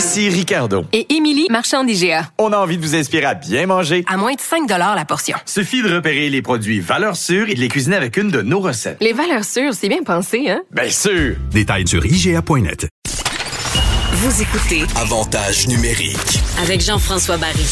Ici Ricardo. Et Émilie, marchand d'IGA. On a envie de vous inspirer à bien manger. À moins de 5 la portion. Suffit de repérer les produits valeurs sûres et de les cuisiner avec une de nos recettes. Les valeurs sûres, c'est bien pensé, hein? Bien sûr! Détails sur IGA.net. Vous écoutez Avantage numérique. avec Jean-François Barry.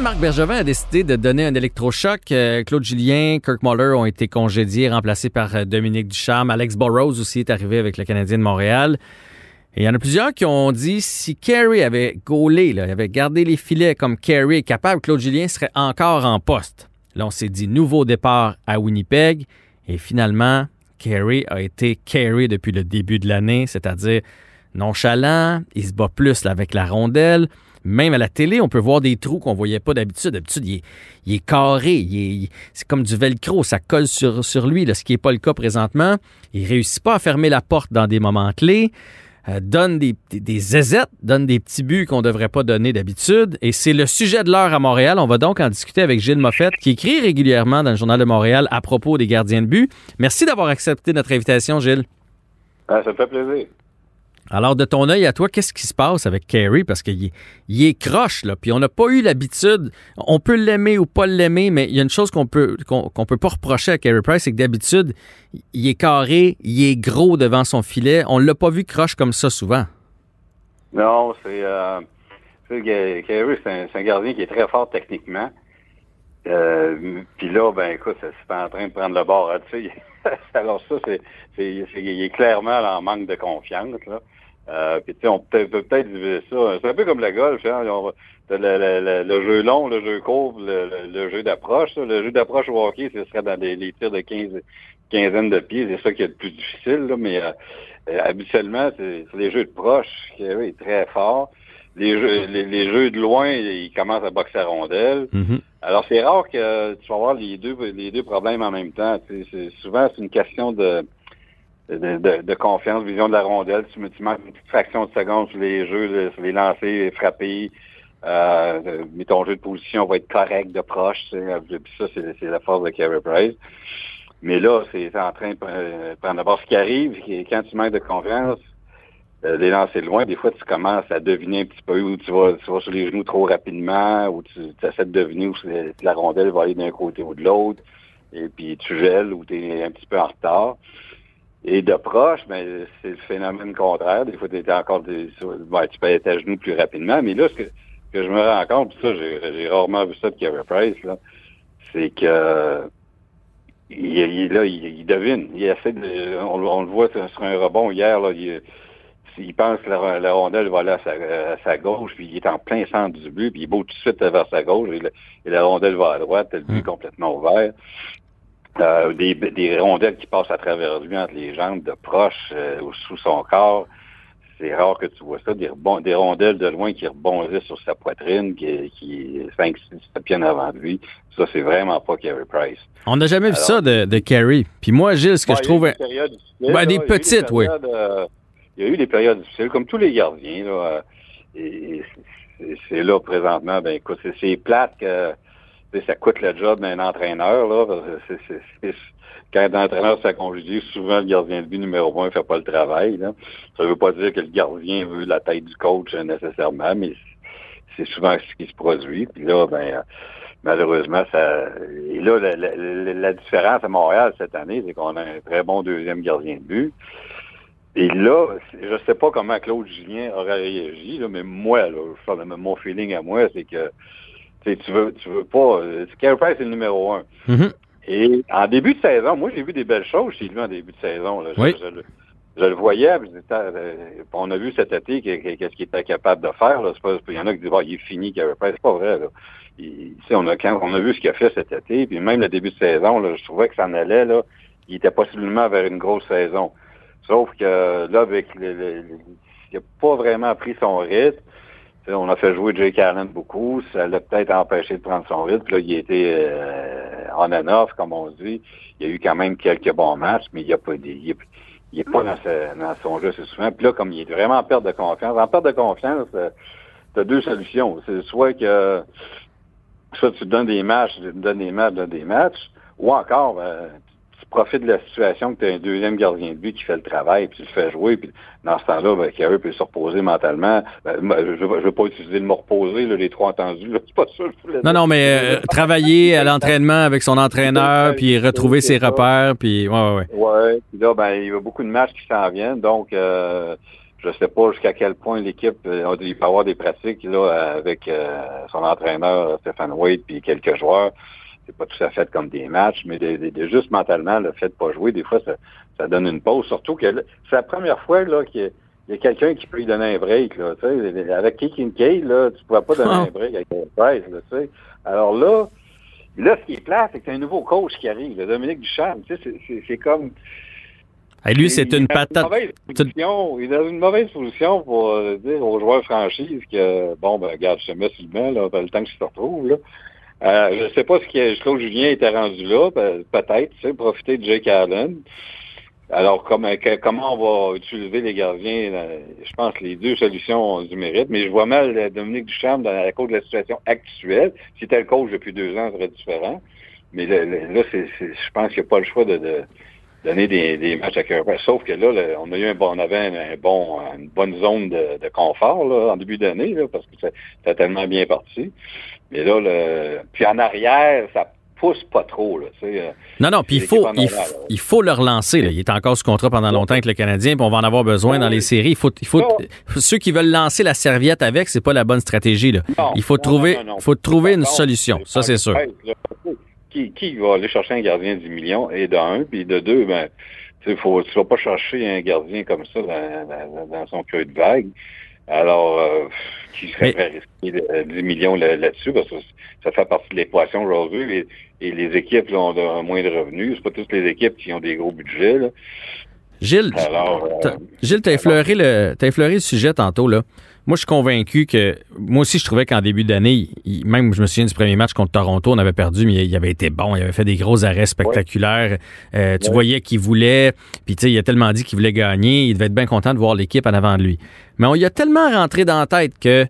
Marc Bergevin a décidé de donner un électrochoc. Euh, Claude Julien, Kirk Muller ont été congédiés, remplacés par euh, Dominique Ducharme. Alex Burrows aussi est arrivé avec le Canadien de Montréal. Et il y en a plusieurs qui ont dit si Carey avait gaulé, là, avait gardé les filets comme Carey est capable, Claude Julien serait encore en poste. Là, on s'est dit nouveau départ à Winnipeg. Et finalement, Carey a été Carey depuis le début de l'année, c'est-à-dire nonchalant, il se bat plus avec la rondelle. Même à la télé, on peut voir des trous qu'on voyait pas d'habitude. D'habitude, il est, il carré, il est- il- c'est comme du velcro, ça colle sur, lui, ce qui n'est pas le cas présentement. Il réussit pas à fermer la porte dans des moments clés, euh, donne des, des, des donne des petits buts qu'on devrait pas donner d'habitude. Et c'est le sujet de l'heure à Montréal. On va donc en discuter avec Gilles Moffett, qui écrit régulièrement dans le Journal de Montréal à propos des gardiens de but. Merci d'avoir accepté notre invitation, Gilles. Ah, ça me fait plaisir. Alors, de ton œil à toi, qu'est-ce qui se passe avec Carey? Parce qu'il est- croche, là. Puis on n'a pas eu l'habitude. On peut l'aimer ou pas l'aimer, mais il y a une chose qu'on peut qu'on peut pas reprocher à Carey Price, c'est que d'habitude, il est carré, il est gros devant son filet. On l'a pas vu croche comme ça souvent. Non, c'est. Euh, c'est un gardien qui est très fort techniquement. Euh, Puis là, ben écoute, c'est en train de prendre le bord. hein. Alors ça, c'est, c'est, c'est- il est clairement en manque de confiance. Là. Euh, puis tu sais, on peut, peut peut-être diviser ça. C'est un peu comme le golf. Hein, on le, le- le- le jeu long, le jeu court, le, jeu d'approche. Le jeu d'approche au ce serait dans les, les tirs de 15, quinzaine de pieds. C'est ça qui est le plus difficile. Là, mais euh, euh, habituellement, c'est, c'est les jeux de proche. Carey est très fort. Les jeux, les, les jeux de loin, ils commencent à boxer à rondelle. Alors, c'est rare que tu vas avoir les deux, les deux problèmes en même temps. Souvent, c'est une question de, de, de- de confiance, vision de la rondelle. Tu, tu manques une petite fraction de seconde sur les jeux, sur les lancers, frapper. Euh, mais ton jeu de position va être correct de proche. tu sais. Puis ça, c'est la force de Carey Price. Mais là, c'est en train de pre- prendre d'abord ce qui arrive. Quand tu manques de confiance, euh, les lancers de loin, des fois, tu commences à deviner un petit peu où tu vas, tu vas sur les genoux trop rapidement, ou tu, tu essaies de deviner où la rondelle va aller d'un côté ou de l'autre, et puis tu gèles ou tu es un petit peu en retard. Et de proche, ben, c'est le phénomène contraire. Des fois, tu encore des, ouais, tu peux être à genoux plus rapidement. Mais là, ce que, que je me rends compte, puis ça, j'ai rarement vu ça de Carey Price, là, c'est que il, il- là, il, il devine. Il essaie de, on, le- on le voit sur un rebond hier, là, il, il pense que la, la rondelle va aller à sa, à sa gauche, puis il est en plein centre du but, puis il bouge tout de suite vers sa gauche, et, le- et la rondelle va à droite, le but est complètement ouvert. Euh, des, des rondelles qui passent à travers lui entre les jambes de proche euh, ou sous son corps. C'est rare que tu vois ça. Des, rebond- des rondelles de loin qui rebondissent sur sa poitrine, qui, qui est 5 6 pieds avant de lui. Ça, c'est vraiment pas Carey Price. On n'a jamais vu ça de, de Carey. Puis moi, Gilles, ce que Ouais, je trouve... des périodes Ben, là. des eu petites, oui. euh, il y a eu des périodes difficiles, comme tous les gardiens. Là, euh, et, c'est- là, présentement, ben écoute, c'est- plate que ça coûte le job d'un entraîneur. Là, quand un entraîneur s'est congédié, souvent le gardien de but numéro un ne fait pas le travail. Là. Ça veut pas dire que le gardien veut la tête du coach euh, nécessairement, mais c'est souvent ce qui se produit. Puis là, ben euh, malheureusement, ça. Et là, la- la- la différence à Montréal cette année, c'est qu'on a un très bon deuxième gardien de but. Et là, je sais pas comment Claude Julien aurait réagi, là, mais moi, là, je parle de mon feeling à moi, c'est que tu veux, tu veux pas. euh, Carey Price est le numéro un. Mhm. Et en début de saison, moi, j'ai vu des belles choses chez lui en début de saison. Là. Je- Oui. je, le- je le voyais, puis je disais, euh, on a vu cet été que- que- qu'est-ce qu'il était capable de faire. Là. Pas- Il y en a qui disent, Bah, il est fini, Carey Price. C'est pas vrai. Là. Il- on, a, quand, on a vu ce qu'il a fait cet été, puis même le début de saison, là, je trouvais que ça en allait. Là, il était possiblement vers une grosse saison. Sauf que là, avec le, qu'il n'a pas vraiment pris son rythme. On a fait jouer Jake Allen beaucoup, ça l'a peut-être empêché de prendre son rythme. Là, il été euh, on and off, comme on dit. Il y a eu quand même quelques bons matchs, mais il n'y a pas des. Il il pas dans, dans son jeu assez souvent. Puis là, comme il est vraiment en perte de confiance, en perte de confiance, tu as deux solutions. C'est soit que soit tu donnes des matchs, tu donnes des matchs, donnes des matchs, ou encore ben, tu profites de la situation que tu as un deuxième gardien de but qui fait le travail, puis tu le fais jouer, puis dans ce temps-là, ben, Carey peut se reposer mentalement. Ben, je ne veux pas utiliser le mot reposer, là, les trois entendus, là, c'est pas ça que je voulais Non, non, mais euh, travailler à l'entraînement avec son entraîneur, puis retrouver ses repères, puis ouais, ouais, ouais. Ouais, puis là, ben, il y a beaucoup de matchs qui s'en viennent, donc euh, je sais pas jusqu'à quel point l'équipe euh, il peut avoir des pratiques là avec euh, son entraîneur Stéphane Wade puis quelques joueurs. C'est pas tout à fait comme des matchs, mais de, de- de juste mentalement le fait de pas jouer, des fois ça, ça donne une pause. Surtout que là, c'est la première fois là qu'il y a, il y a quelqu'un qui peut lui donner un break. Là, tu avec Keith Kincaid, là, tu pourrais pas donner un break avec un Price, là, tu sais. Alors là, là, ce qui est plat, c'est que c'est un nouveau coach qui arrive, le Dominique Ducharme. Tu sais, c'est- comme Hey, lui, c'est une patate. Il est dans une mauvaise position pour euh, dire aux joueurs franchises que, bon, ben, regarde, je te mets sur le banc, là, le temps que je te retrouve, là. Euh, je sais pas ce que Claude Julien était rendu là, peut-être, tu sais, profiter de Jake Allen. Alors, comme- comment on va utiliser les gardiens, euh, je pense que les deux solutions ont du mérite, mais je vois mal euh, Dominique Ducharme dans la cause de la situation actuelle. Si c'était le coach depuis deux ans, ça serait différent. Mais là, là, là, c'est- je pense qu'il n'y a pas le choix de, de donner des, des matchs à cœur. Sauf que là, là, on a eu un bon, on avait un, un bon, une bonne zone de, de confort là, en début d'année, parce que a tellement bien parti. Mais là, le, puis en arrière, ça pousse pas trop. Là, euh, Non, non, puis il faut, il, là. il faut le relancer. là. Il est encore sous contrat pendant longtemps avec le Canadien, puis on va en avoir besoin dans les séries. Il faut, il faut, ceux qui veulent lancer la serviette avec, c'est pas la bonne stratégie. Là. Non, il faut non, trouver, non, faut trouver une solution. Ça, c'est sûr. Qui, qui va aller chercher un gardien de 10 millions? Et de un, puis de deux, ben, tu faut, tu vas pas chercher un gardien comme ça dans, dans- dans son creux de vague. Alors, euh, qui serait prêt à risquer de- 10 millions là- là-dessus, parce que ça fait partie de l'équation aujourd'hui. Et, et les équipes là, ont de- moins de revenus. C'est pas toutes les équipes qui ont des gros budgets. Là. Gilles, euh, t'as- Gilles, t'as effleuré, le, t'as effleuré le sujet tantôt. Là. Moi, je suis convaincu que. Moi aussi, je trouvais qu'en début d'année, même je me souviens du premier match contre Toronto, on avait perdu, mais il avait été bon. Il avait fait des gros arrêts spectaculaires. Euh, tu Ouais. voyais qu'il voulait. Puis, tu sais, il a tellement dit qu'il voulait gagner. Il devait être bien content de voir l'équipe en avant de lui. Mais on y a tellement rentré dans la tête que.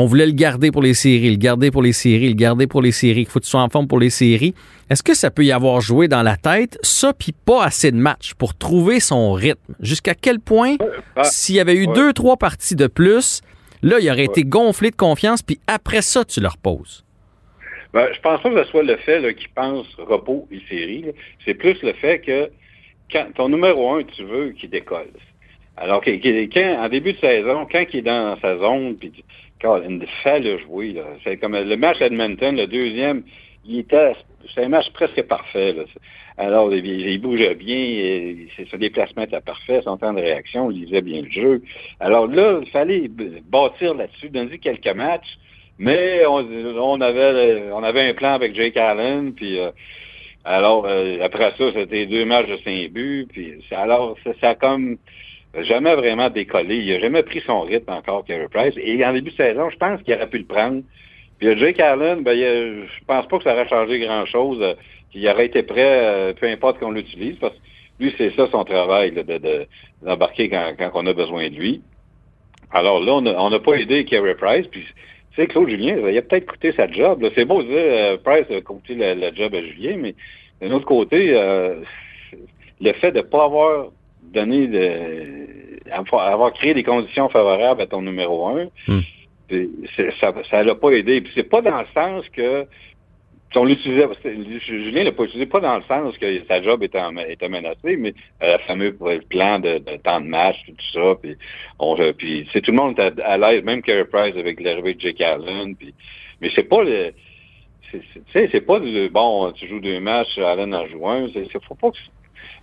On voulait le garder pour les séries, le garder pour les séries, le garder pour les séries, qu'il faut que tu sois en forme pour les séries. Est-ce que ça peut y avoir joué dans la tête, ça, puis pas assez de matchs pour trouver son rythme? Jusqu'à quel point, Ah, s'il y avait eu ouais. deux, trois parties de plus, là, il aurait été gonflé de confiance, puis après ça, tu le reposes? Ben, je pense pas que ce soit le fait qu'il pense repos et série. C'est plus le fait que quand ton numéro un, tu veux qu'il décolle. Alors quand, en début de saison, quand il est dans sa zone, puis il le jouer. là. C'est comme le match Edmonton, le deuxième, il était c'est un match presque parfait. Là. Alors, il, bougeait bien, et déplacement était parfait, son temps de réaction, il lisait bien le jeu. Alors là, il fallait bâtir là-dessus, donner quelques matchs, mais on, avait on avait un plan avec Jake Allen, puis euh, alors euh, après ça, c'était deux matchs de cinq buts, puis alors ça, ça comme jamais vraiment décollé. Il n'a jamais pris son rythme encore, Carey Price. Et en début de saison, je pense qu'il aurait pu le prendre. Puis Jake Allen, ben, il, je pense pas que ça aurait changé grand-chose. euh, qu'il aurait été prêt, euh, peu importe qu'on l'utilise, parce que lui, c'est ça son travail, là, de, de- d'embarquer quand, quand on a besoin de lui. Alors là, on n'a pas aidé Carey Price, puis tu sais, Claude Julien, il a peut-être coûté sa job. C'est beau de dire euh, Price a coûté la, la job à Julien, mais d'un autre côté, euh, le fait de ne pas avoir donné de avoir avoir créé des conditions favorables à ton numéro un, c'est- ça ça l'a pas aidé. Puis c'est pas dans le sens que on l'utilisait, Julien l'a pas utilisé, pas dans le sens que sa job était, en- était menacée, mais euh, le fameux plan de, de temps de match, tout ça, puis, on, puis c'est tout le monde était à, l'aise, même Carey Price avec l'arrivée de Jake Allen, puis, mais c'est pas le, c'est, c'est- tu sais, c'est pas du, bon, tu joues deux matchs, Allen en joue un, c'est, c'est- faut pas que,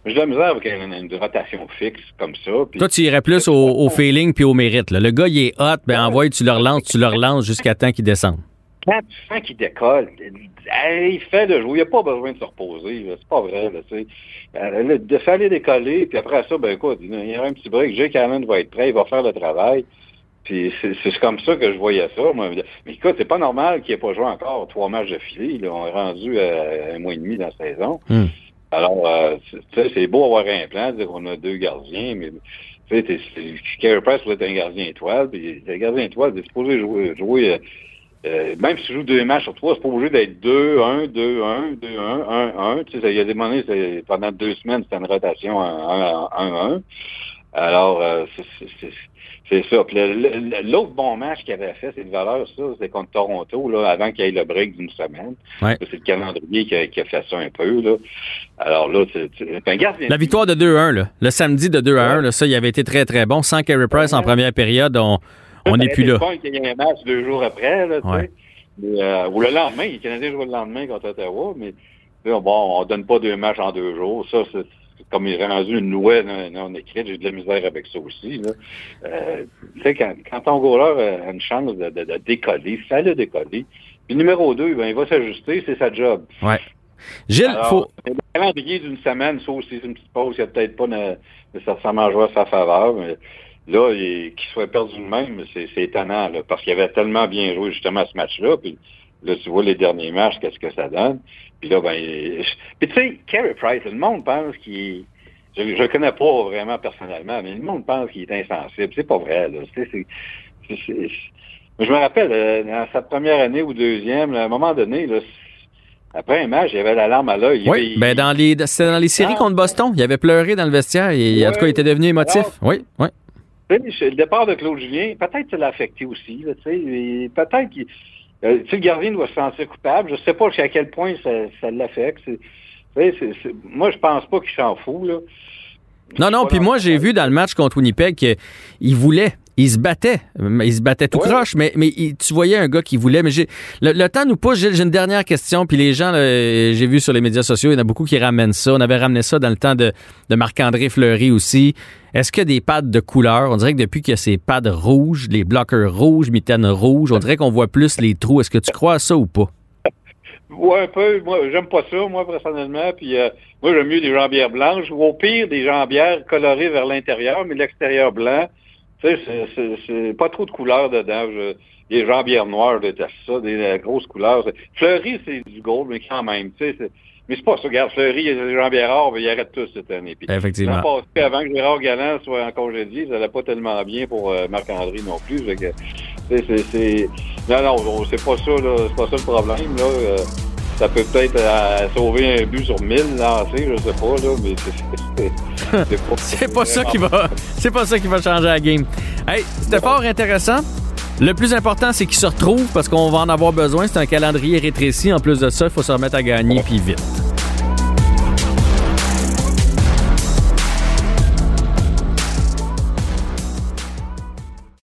j'ai de la misère avec une, une rotation fixe comme ça, puis, Toi, tu irais plus au, au feeling puis au mérite. là. Le gars, il est hot, ben envoie, tu le relances, tu le relances jusqu'à temps qu'il descende. quand tu sens qu'il décolle, il fait le jouer, il n'a pas besoin de se reposer. C'est pas vrai. Là, tu sais. Euh, de fallait décoller, puis après ça, ben écoute, il y aura un petit break. Jake Allen va être prêt, il va faire le travail. Puis c'est comme ça que je voyais ça. Moi. Mais écoute, c'est pas normal qu'il n'ait pas joué encore trois matchs de filet. Là. On est rendu à un mois et demi dans la saison. Hmm. Alors, euh, c'est beau avoir un plan, dire qu'on a deux gardiens, mais tu sais, c'est- Carey doit être un gardien étoile, puis un gardien étoile, t'es supposé jouer, euh, euh, même si tu joues deux matchs sur trois, c'est pas obligé d'être 2-1, 2-1, 2-1, 1-1. Tu sais, il y a des moments, c'est- pendant deux semaines, c'était une rotation 1-1. Alors, euh, c'est- ça. L'autre bon match qu'il avait fait, c'est de valeur, ça, c'est contre Toronto, là, avant qu'il y ait le break d'une semaine. Ouais. C'est le calendrier qui a, qui a fait ça un peu, là. Alors là, c'est c'est un gardien. La victoire de 2-1, là. le samedi de 2 1, là, ça, il avait été très, très bon. Sans Carey Price en première période, on n'est plus là. Qu'il y a un match deux jours après, là, tu Ouais. Mais, euh, ou le lendemain, les Canadiens jouent le lendemain contre Ottawa, mais bon, on donne pas deux matchs en deux jours. Ça, c'est comme il est rendu une loi non, non écrite, j'ai de la misère avec ça aussi. Là. Euh, tu sais, quand, quand ton goaler a une chance de, de, de décoller, ça le décoller. Puis numéro deux, ben, il va s'ajuster, c'est sa job. Ouais. Gilles, Alors, faut. Le calendrier d'une semaine, ça aussi, c'est une petite pause, il n'y a peut-être pas nécessairement joué à sa faveur, mais là, il- qu'il soit perdu de même, c'est c'est étonnant, là, parce qu'il avait tellement bien joué justement à ce match-là, puis là, tu vois les derniers matchs, qu'est-ce que ça donne? Puis là, ben, puis tu sais, Carey Price, le monde pense qu'il je ne le connais pas vraiment personnellement, mais le monde pense qu'il est insensible. C'est pas vrai, là. Je me rappelle, euh, dans sa première année ou deuxième, à un moment donné, là, après un match, il avait la larme à l'œil. Il Oui, ben dans les, c'était dans les séries Ah. contre Boston. Il avait pleuré dans le vestiaire et en tout cas, il était devenu émotif. Alors- Oui, oui. Le départ de Claude Julien, peut-être que ça l'a affecté aussi. Peut-être qu'il. Euh, tu sais, le gardien doit se sentir coupable. Je sais pas jusqu'à quel point ça, ça l'affecte. Moi, je pense pas qu'il s'en fout. Là. Non, non, puis moi, j'ai vu dans le match contre Winnipeg qu'il voulait. Il se battait. Il se battait tout Ouais. croche, mais, mais il- tu voyais un gars qui voulait. Mais j'ai le, le temps nous pousse. Gilles, J'ai une dernière question. Puis les gens, là, j'ai vu sur les médias sociaux, il y en a beaucoup qui ramènent ça. On avait ramené ça dans le temps de, de Marc-André Fleury aussi. Est-ce que des pads de couleur, on dirait que depuis qu'il y a ces pads rouges, les bloqueurs rouges, mitaines rouges, on dirait qu'on voit plus les trous. Est-ce que tu crois à ça ou pas? Ouais, un peu. Moi, j'aime pas ça, moi, personnellement. Puis, euh, moi, j'aime mieux des jambières blanches ou au pire, des jambières colorées vers l'intérieur, mais l'extérieur blanc. Tu sais, c'est- pas trop de couleurs dedans. Je, des jambières noires, je déteste ça. Des euh, grosses couleurs. Fleury, c'est du gold, mais quand même. Tu sais, c'est- mais c'est pas ça. Regarde, Fleury, jambières rares, mais il arrête tous cette année. Puis, Effectivement. passé, avant que Gérard Galland soit en congédié, ça allait pas tellement bien pour euh, Marc-André non plus. Que, c'est- Non, non, on- c'est pas ça, là. C'est pas ça le problème, là. Euh, ça peut peut-être euh, sauver un but sur 1000 lancés, je sais pas, là, mais c'est, pas, C'est pas ça qui va, c'est pas ça qui va changer la game. Hey, c'était fort intéressant. Le plus important, c'est qu'ils se retrouvent parce qu'on va en avoir besoin. C'est un calendrier rétréci. En plus de ça, il faut se remettre à gagner puis vite.